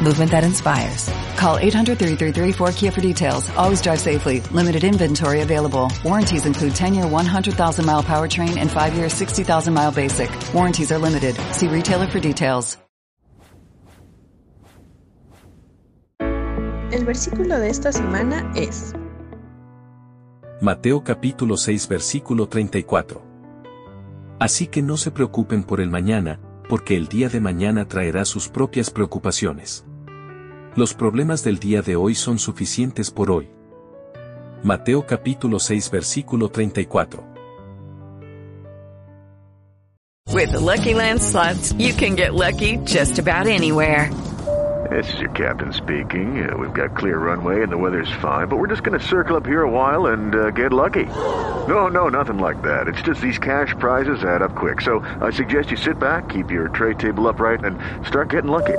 movement that inspires. Call 800-333-4KIA for details. Always drive safely. Limited inventory available. Warranties include 10-year 100,000-mile powertrain and 5-year 60,000-mile basic. Warranties are limited. See retailer for details. El versículo de esta semana es Mateo capítulo 6 versículo 34. Así que no se preocupen por el mañana, porque el día de mañana traerá sus propias preocupaciones. Los problemas del día de hoy son suficientes por hoy. Mateo capítulo 6 versículo 34. With the Lucky Land slots, you can get lucky just about anywhere. This is your captain speaking. Uh, we've got clear runway and the weather's fine, but we're just going to circle up here a while and uh, get lucky. No, no, nothing like that. It's just these cash prizes add up quick. So I suggest you sit back, keep your tray table upright, and start getting lucky.